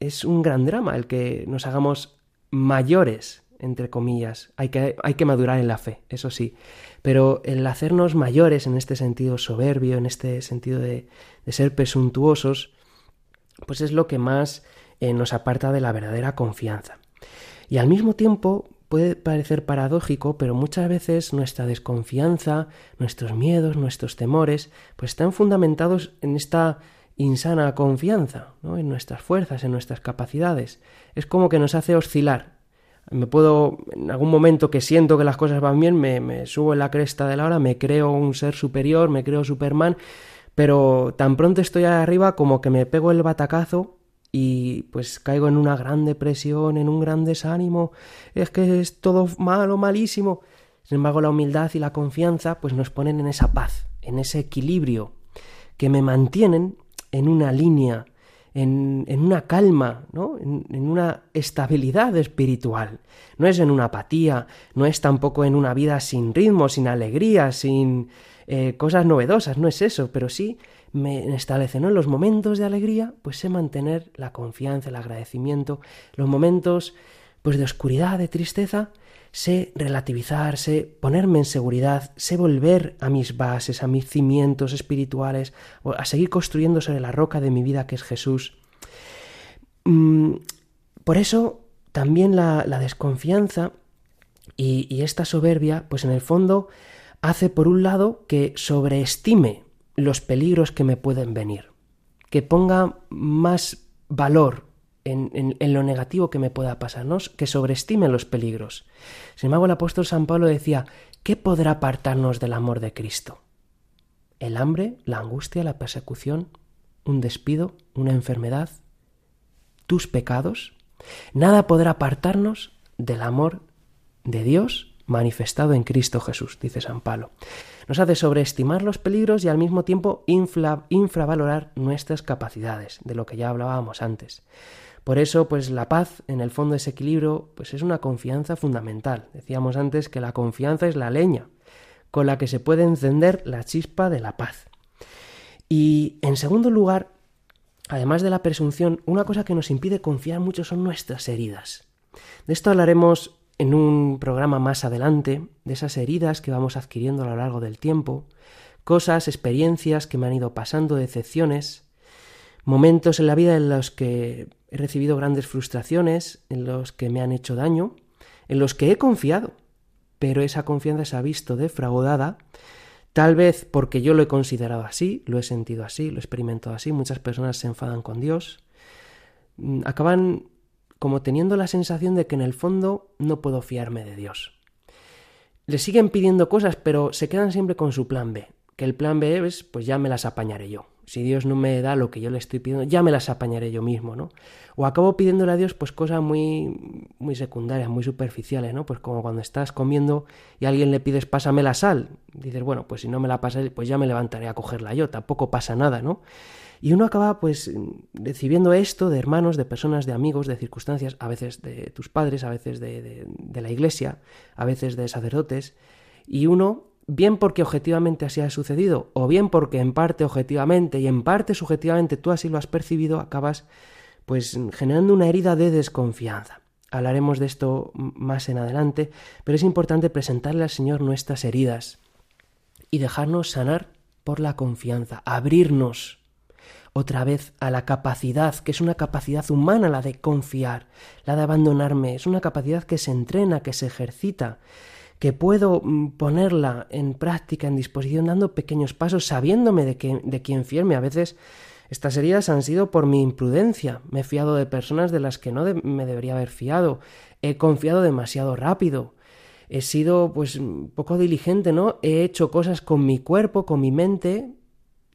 es un gran drama el que nos hagamos mayores, entre comillas. Hay que, hay que madurar en la fe, eso sí. Pero el hacernos mayores en este sentido soberbio, en este sentido de, de ser presuntuosos, pues es lo que más eh, nos aparta de la verdadera confianza. Y al mismo tiempo puede parecer paradójico, pero muchas veces nuestra desconfianza, nuestros miedos, nuestros temores, pues están fundamentados en esta insana confianza, ¿no? en nuestras fuerzas, en nuestras capacidades. Es como que nos hace oscilar. Me puedo, en algún momento que siento que las cosas van bien, me, me subo en la cresta de la hora, me creo un ser superior, me creo Superman, pero tan pronto estoy arriba como que me pego el batacazo y pues caigo en una gran depresión, en un gran desánimo, es que es todo malo, malísimo. Sin embargo, la humildad y la confianza pues nos ponen en esa paz, en ese equilibrio, que me mantienen en una línea, en, en una calma, ¿no? En, una estabilidad espiritual. No es en una apatía, no es tampoco en una vida sin ritmo, sin alegría, sin eh, cosas novedosas, no es eso, pero sí me establece, ¿no? En los momentos de alegría, pues sé mantener la confianza, el agradecimiento, los momentos pues de oscuridad, de tristeza, sé relativizar, sé ponerme en seguridad, sé volver a mis bases, a mis cimientos espirituales, a seguir construyendo sobre la roca de mi vida que es Jesús. Mm, por eso también la, desconfianza y, y, esta soberbia, pues en el fondo hace por un lado que sobreestime los peligros que me pueden venir, que ponga más valor en, lo negativo que me pueda pasar, ¿no? que sobreestime los peligros. Sin embargo, el apóstol San Pablo decía, ¿qué podrá apartarnos del amor de Cristo? El hambre, la angustia, la persecución, un despido, una enfermedad, tus pecados. Nada podrá apartarnos del amor de Dios manifestado en Cristo Jesús, dice San Pablo. Nos hace sobreestimar los peligros y al mismo tiempo infravalorar nuestras capacidades, de lo que ya hablábamos antes. Por eso, pues la paz, en el fondo ese equilibrio, pues es una confianza fundamental. Decíamos antes que la confianza es la leña con la que se puede encender la chispa de la paz. Y en segundo lugar, además de la presunción, una cosa que nos impide confiar mucho son nuestras heridas. De esto hablaremos en un programa más adelante de esas heridas que vamos adquiriendo a lo largo del tiempo, cosas, experiencias que me han ido pasando, decepciones, momentos en la vida en los que he recibido grandes frustraciones, en los que me han hecho daño, en los que he confiado, pero esa confianza se ha visto defraudada, tal vez porque yo lo he considerado así, lo he sentido así, lo he experimentado así, muchas personas se enfadan con Dios, mm, acaban como teniendo la sensación de que en el fondo no puedo fiarme de Dios. Le siguen pidiendo cosas, pero se quedan siempre con su plan B, que el plan B es, pues ya me las apañaré yo. Si Dios no me da lo que yo le estoy pidiendo, ya me las apañaré yo mismo, ¿no? O acabo pidiéndole a Dios pues cosas muy muy secundarias, muy superficiales, ¿no? Pues como cuando estás comiendo y alguien le pides pásame la sal, dices, bueno, pues si no me la pasa pues ya me levantaré a cogerla yo, tampoco pasa nada, ¿no? Y uno acaba pues recibiendo esto de hermanos, de personas, de amigos, de circunstancias, a veces de tus padres, a veces de, la iglesia, a veces de sacerdotes, y uno, bien porque objetivamente así ha sucedido, o bien porque en parte objetivamente y en parte subjetivamente tú así lo has percibido, acabas pues generando una herida de desconfianza. Hablaremos de esto más en adelante, pero es importante presentarle al Señor nuestras heridas y dejarnos sanar por la confianza, abrirnos otra vez a la capacidad, que es una capacidad humana la de confiar, la de abandonarme, es una capacidad que se entrena, que se ejercita, que puedo mm, ponerla en práctica, en disposición, dando pequeños pasos, sabiéndome de, que, de quién fiarme. A veces estas heridas han sido por mi imprudencia, me he fiado de personas de las que no me debería haber fiado, he confiado demasiado rápido, he sido pues poco diligente, ¿no? He hecho cosas con mi cuerpo, con mi mente,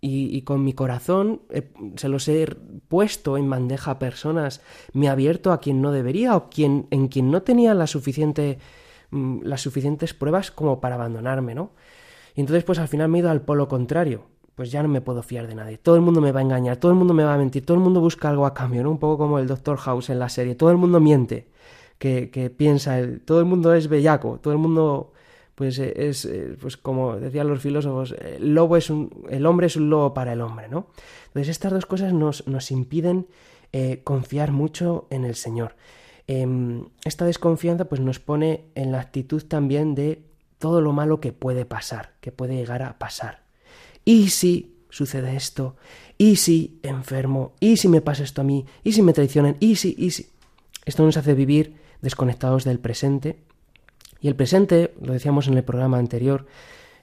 y, con mi corazón eh, se los he puesto en bandeja a personas, me he abierto a quien no debería o quien, en quien no tenía la suficiente, mm, las suficientes pruebas como para abandonarme, ¿no? Y entonces pues al final me he ido al polo contrario, pues ya no me puedo fiar de nadie, todo el mundo me va a engañar, todo el mundo me va a mentir, todo el mundo busca algo a cambio, ¿no? Un poco como el Doctor House en la serie, todo el mundo miente, que, que piensa, todo el mundo es bellaco, todo el mundo pues eh, es, eh, pues como decían los filósofos, el lobo es un, el hombre es un lobo para el hombre, ¿no? Entonces estas dos cosas nos, nos impiden eh, confiar mucho en el Señor. Em, esta desconfianza pues nos pone en la actitud también de todo lo malo que puede pasar, que puede llegar a pasar. ¿Y si sucede esto? ¿Y si enfermo? ¿Y si me pasa esto a mí? ¿Y si me traicionan? ¿Y si? ¿Y si? Esto nos hace vivir desconectados del presente y el presente, lo decíamos en el programa anterior,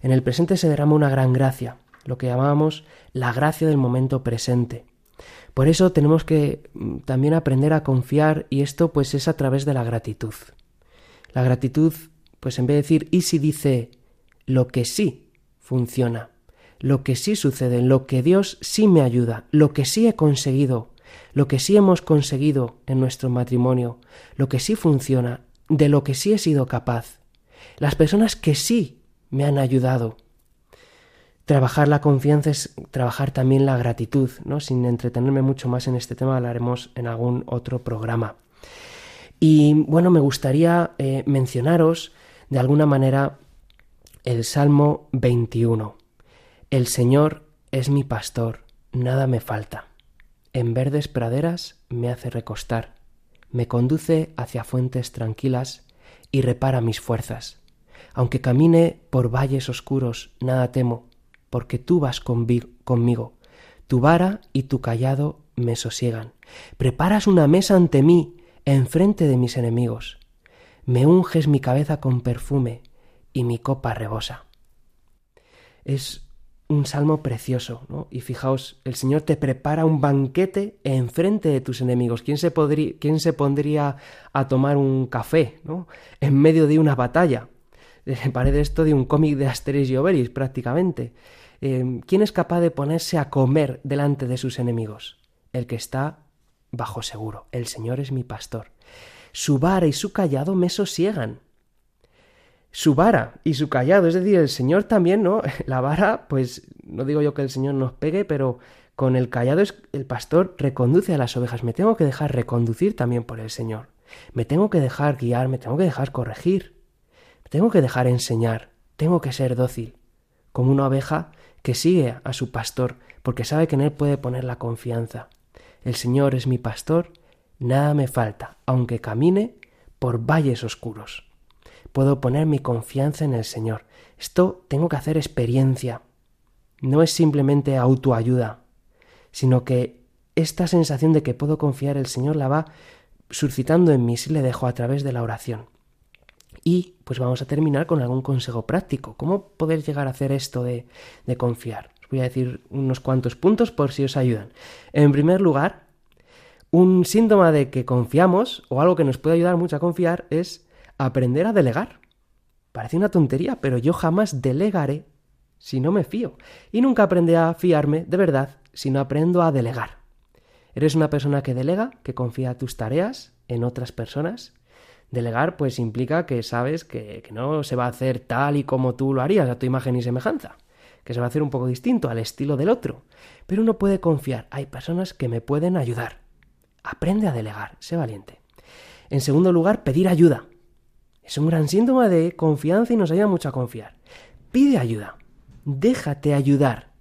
en el presente se derrama una gran gracia, lo que llamábamos la gracia del momento presente. Por eso tenemos que mm, también aprender a confiar y esto pues es a través de la gratitud. La gratitud, pues en vez de decir y si dice lo que sí funciona, lo que sí sucede, lo que Dios sí me ayuda, lo que sí he conseguido, lo que sí hemos conseguido en nuestro matrimonio, lo que sí funciona, de lo que sí he sido capaz, las personas que sí me han ayudado. Trabajar la confianza es trabajar también la gratitud, ¿no? Sin entretenerme mucho más en este tema, hablaremos en algún otro programa. Y bueno, me gustaría eh, mencionaros de alguna manera el Salmo 21. El Señor es mi pastor, nada me falta. En verdes praderas me hace recostar me conduce hacia fuentes tranquilas y repara mis fuerzas. Aunque camine por valles oscuros, nada temo, porque tú vas conmigo. Tu vara y tu callado me sosiegan. Preparas una mesa ante mí, enfrente de mis enemigos. Me unges mi cabeza con perfume y mi copa rebosa. Es un salmo precioso, ¿no? Y fijaos, el Señor te prepara un banquete enfrente de tus enemigos. ¿Quién se, quién se pondría a tomar un café, ¿no? En medio de una batalla. (laughs) parece esto de un cómic de Asterix y Obelix, prácticamente. Eh, ¿Quién es capaz de ponerse a comer delante de sus enemigos? El que está bajo seguro. El Señor es mi pastor. Su vara y su callado me sosiegan su vara y su callado. Es decir, el Señor también, ¿no? (laughs) La vara, pues no digo yo que el Señor nos pegue, pero con el callado es, el pastor reconduce a las ovejas. Me tengo que dejar reconducir también por el Señor. Me tengo que dejar guiar, me tengo que dejar corregir. Me tengo que dejar enseñar. Tengo que ser dócil, como una oveja que sigue a su pastor, porque sabe que en él puede poner la confianza. El Señor es mi pastor, nada me falta, aunque camine por valles oscuros puedo poner mi confianza en el Señor. Esto tengo que hacer experiencia. No es simplemente autoayuda, sino que esta sensación de que puedo confiar el Señor la va suscitando en mí si le dejo a través de la oración. Y pues vamos a terminar con algún consejo práctico. ¿Cómo poder llegar a hacer esto de, de confiar? Os voy a decir unos cuantos puntos por si os ayudan. En primer lugar, un síntoma de que confiamos o algo que nos puede ayudar mucho a confiar es aprender a delegar. Parece una tontería, pero yo jamás delegaré si no me fío. Y nunca aprenderé a fiarme de verdad si no aprendo a delegar. ¿Eres una persona que delega, que confía tus tareas en otras personas? Delegar pues implica que sabes que, que, no se va a hacer tal y como tú lo harías a tu imagen y semejanza, que se va a hacer un poco distinto al estilo del otro. Pero uno puede confiar, hay personas que me pueden ayudar. Aprende a delegar, sé valiente. En segundo lugar, pedir ayuda. Es un gran síntoma de confianza y nos ayuda mucho a confiar. Pide ayuda. Déjate ayudar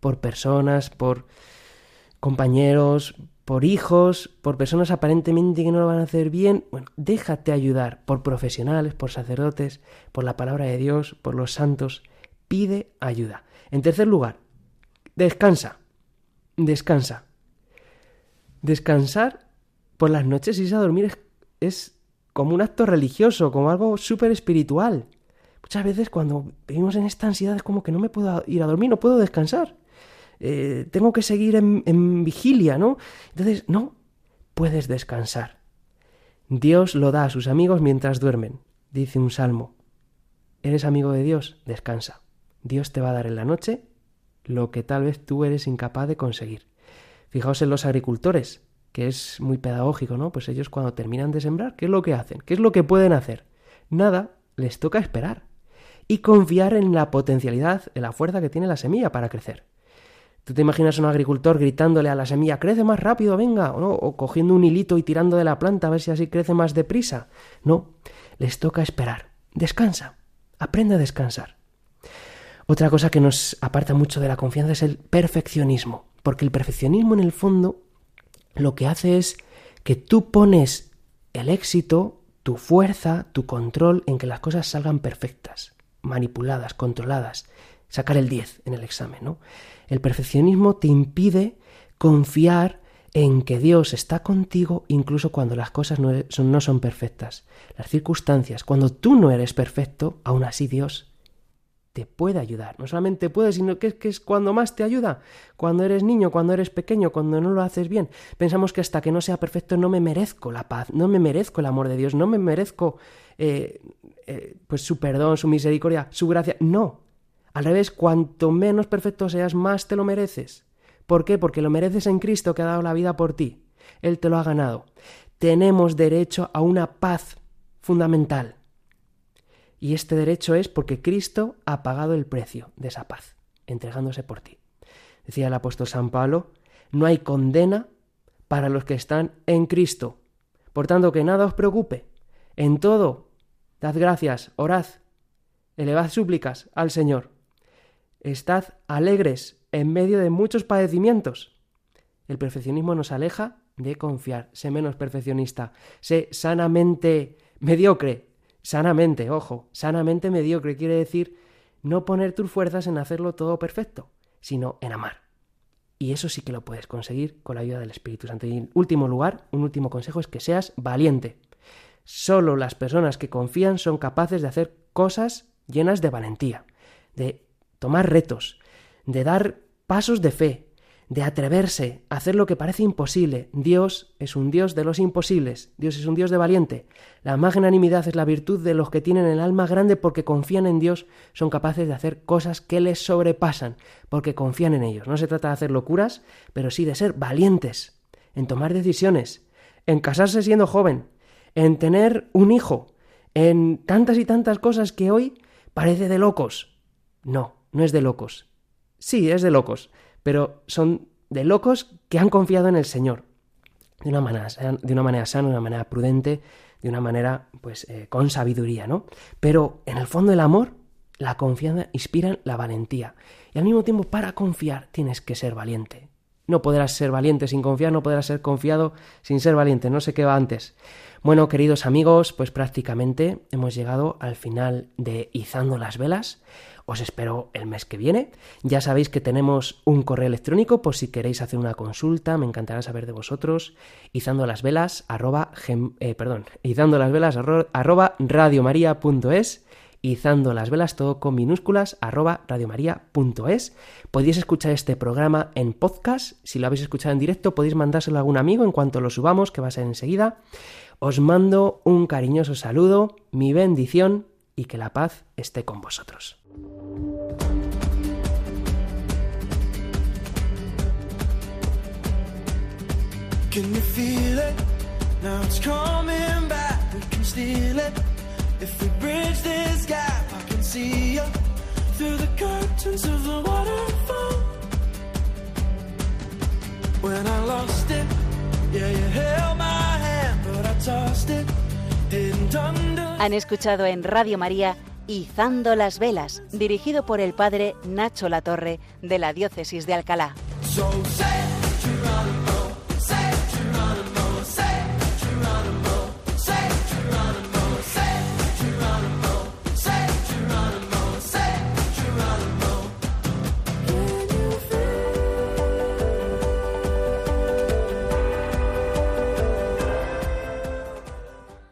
por personas, por compañeros, por hijos, por personas aparentemente que no lo van a hacer bien. Bueno, déjate ayudar por profesionales, por sacerdotes, por la palabra de Dios, por los santos. Pide ayuda. En tercer lugar, descansa. Descansa. Descansar por las noches y irse a dormir es, es como un acto religioso, como algo súper espiritual. Muchas veces cuando vivimos en esta ansiedad es como que no me puedo ir a dormir, no puedo descansar. Eh, tengo que seguir en, en vigilia, ¿no? Entonces, no, puedes descansar. Dios lo da a sus amigos mientras duermen, dice un salmo. ¿Eres amigo de Dios? Descansa. Dios te va a dar en la noche lo que tal vez tú eres incapaz de conseguir. Fijaos en los agricultores, que es muy pedagógico, ¿no? Pues ellos cuando terminan de sembrar, ¿qué es lo que hacen? ¿Qué es lo que pueden hacer? Nada, les toca esperar y confiar en la potencialidad, en la fuerza que tiene la semilla para crecer. Tú te imaginas a un agricultor gritándole a la semilla, crece más rápido, venga, ¿o, o cogiendo un hilito y tirando de la planta a ver si así crece más deprisa. No, les toca esperar. Descansa, aprende a descansar. Otra cosa que nos aparta mucho de la confianza es el perfeccionismo, porque el perfeccionismo en el fondo lo que hace es que tú pones el éxito, tu fuerza, tu control en que las cosas salgan perfectas, manipuladas, controladas, sacar el 10 en el examen, ¿no? El perfeccionismo te impide confiar en que Dios está contigo incluso cuando las cosas no son, no son perfectas. Las circunstancias, cuando tú no eres perfecto, aún así Dios te puede ayudar. No solamente puede, sino que es, que es cuando más te ayuda. Cuando eres niño, cuando eres pequeño, cuando no lo haces bien. Pensamos que hasta que no sea perfecto no me merezco la paz, no me merezco el amor de Dios, no me merezco eh, eh, pues su perdón, su misericordia, su gracia. No, al revés, cuanto menos perfecto seas, más te lo mereces. ¿Por qué? Porque lo mereces en Cristo que ha dado la vida por ti. Él te lo ha ganado. Tenemos derecho a una paz fundamental. Y este derecho es porque Cristo ha pagado el precio de esa paz, entregándose por ti. Decía el apóstol San Pablo, no hay condena para los que están en Cristo. Por tanto, que nada os preocupe. En todo, dad gracias, orad, elevad súplicas al Señor Estad alegres en medio de muchos padecimientos. El perfeccionismo nos aleja de confiar. Sé menos perfeccionista. Sé sanamente mediocre. Sanamente, ojo, sanamente mediocre quiere decir no poner tus fuerzas en hacerlo todo perfecto, sino en amar. Y eso sí que lo puedes conseguir con la ayuda del Espíritu Santo. Y en último lugar, un último consejo es que seas valiente. Solo las personas que confían son capaces de hacer cosas llenas de valentía, de tomar retos, de dar pasos de fe, de atreverse a hacer lo que parece imposible. Dios es un Dios de los imposibles, Dios es un Dios de valiente. La magnanimidad es la virtud de los que tienen el alma grande porque confían en Dios, son capaces de hacer cosas que les sobrepasan, porque confían en ellos. No se trata de hacer locuras, pero sí de ser valientes, en tomar decisiones, en casarse siendo joven, en tener un hijo, en tantas y tantas cosas que hoy parece de locos. No, no es de locos. Sí, es de locos, pero son de locos que han confiado en el Señor. De una manera, de una manera sana, de una manera prudente, de una manera, pues, eh, con sabiduría, ¿no? Pero en el fondo el amor, la confianza inspira la valentía. Y al mismo tiempo, para confiar, tienes que ser valiente. No podrás ser valiente sin confiar, no podrás ser confiado sin ser valiente, no sé qué va antes. Bueno, queridos amigos, pues prácticamente hemos llegado al final de Izando las Velas. Os espero el mes que viene. Ya sabéis que tenemos un correo electrónico por si queréis hacer una consulta, me encantará saber de vosotros. Izando las velas, arroba, eh, perdón, izando las velas, radiomaria.es izando las velas todo con minúsculas arroba radiomaria.es. Podéis escuchar este programa en podcast, si lo habéis escuchado en directo podéis mandárselo a algún amigo en cuanto lo subamos, que va a ser enseguida. Os mando un cariñoso saludo, mi bendición y que la paz esté con vosotros. Can you feel it? Now it's coming back. It. If we bridge this gap, I can see you through the curtains of the waterfall. When I lost it, yeah, you held my hand, but I tossed it. Han escuchado en Radio María Izando las Velas, dirigido por el padre Nacho Latorre de la Diócesis de Alcalá.